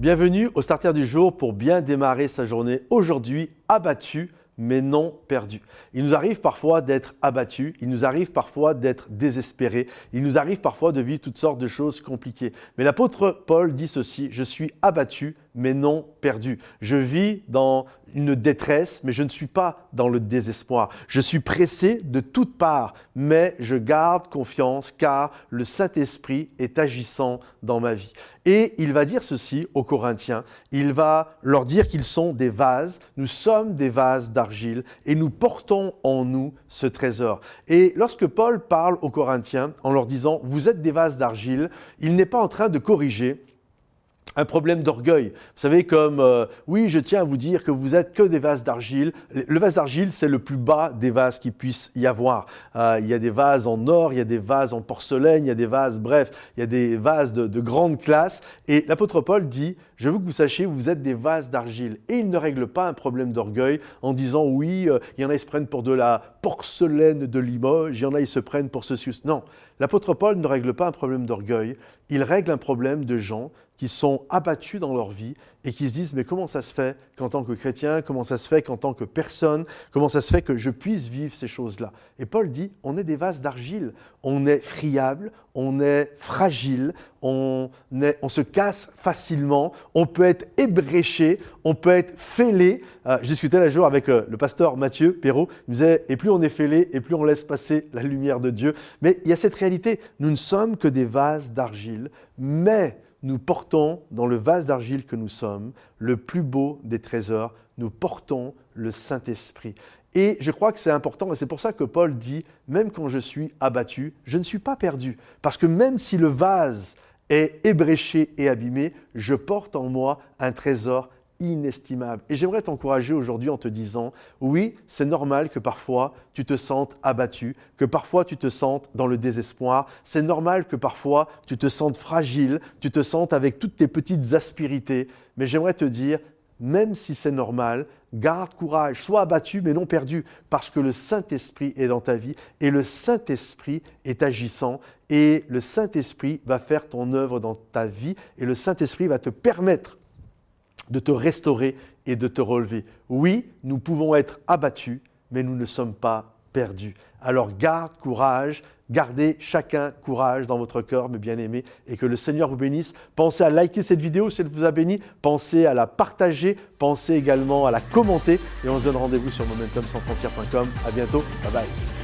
Bienvenue au starter du jour pour bien démarrer sa journée. Aujourd'hui, abattu mais non perdu. Il nous arrive parfois d'être abattu, il nous arrive parfois d'être désespéré, il nous arrive parfois de vivre toutes sortes de choses compliquées. Mais l'apôtre Paul dit ceci, je suis abattu mais non perdu. Je vis dans une détresse, mais je ne suis pas dans le désespoir. Je suis pressé de toutes parts, mais je garde confiance car le Saint-Esprit est agissant dans ma vie. Et il va dire ceci aux Corinthiens, il va leur dire qu'ils sont des vases, nous sommes des vases d'argile et nous portons en nous ce trésor. Et lorsque Paul parle aux Corinthiens en leur disant, vous êtes des vases d'argile, il n'est pas en train de corriger un problème d'orgueil. Vous savez, comme euh, oui, je tiens à vous dire que vous êtes que des vases d'argile. Le vase d'argile, c'est le plus bas des vases qui puisse y avoir. Euh, il y a des vases en or, il y a des vases en porcelaine, il y a des vases, bref, il y a des vases de, de grande classe. Et l'apôtre Paul dit Je veux que vous sachiez, vous êtes des vases d'argile. Et il ne règle pas un problème d'orgueil en disant Oui, euh, il y en a, ils se prennent pour de la porcelaine de Limoges, il y en a, ils se prennent pour ceci. Non, l'apôtre Paul ne règle pas un problème d'orgueil, il règle un problème de gens qui sont abattus dans leur vie et qui se disent mais comment ça se fait qu'en tant que chrétien, comment ça se fait qu'en tant que personne, comment ça se fait que je puisse vivre ces choses-là? Et Paul dit on est des vases d'argile, on est friable, on est fragile, on, on se casse facilement, on peut être ébréché, on peut être fêlé. Euh, je discutais un jour avec euh, le pasteur Mathieu Perrault, il me disait et plus on est fêlé et plus on laisse passer la lumière de Dieu. Mais il y a cette réalité, nous ne sommes que des vases d'argile, mais nous portons dans le vase d'argile que nous sommes le plus beau des trésors, nous portons le Saint-Esprit. Et je crois que c'est important, et c'est pour ça que Paul dit, même quand je suis abattu, je ne suis pas perdu, parce que même si le vase est ébréché et abîmé, je porte en moi un trésor inestimable. Et j'aimerais t'encourager aujourd'hui en te disant, oui, c'est normal que parfois tu te sentes abattu, que parfois tu te sentes dans le désespoir, c'est normal que parfois tu te sentes fragile, tu te sentes avec toutes tes petites aspérités, mais j'aimerais te dire, même si c'est normal, garde courage, sois abattu mais non perdu, parce que le Saint-Esprit est dans ta vie et le Saint-Esprit est agissant et le Saint-Esprit va faire ton œuvre dans ta vie et le Saint-Esprit va te permettre de te restaurer et de te relever. Oui, nous pouvons être abattus, mais nous ne sommes pas perdus. Alors garde courage, gardez chacun courage dans votre cœur, mes bien-aimés, et que le Seigneur vous bénisse. Pensez à liker cette vidéo si elle vous a béni, pensez à la partager, pensez également à la commenter, et on se donne rendez-vous sur momentumsansfrontières.com. À bientôt, bye bye.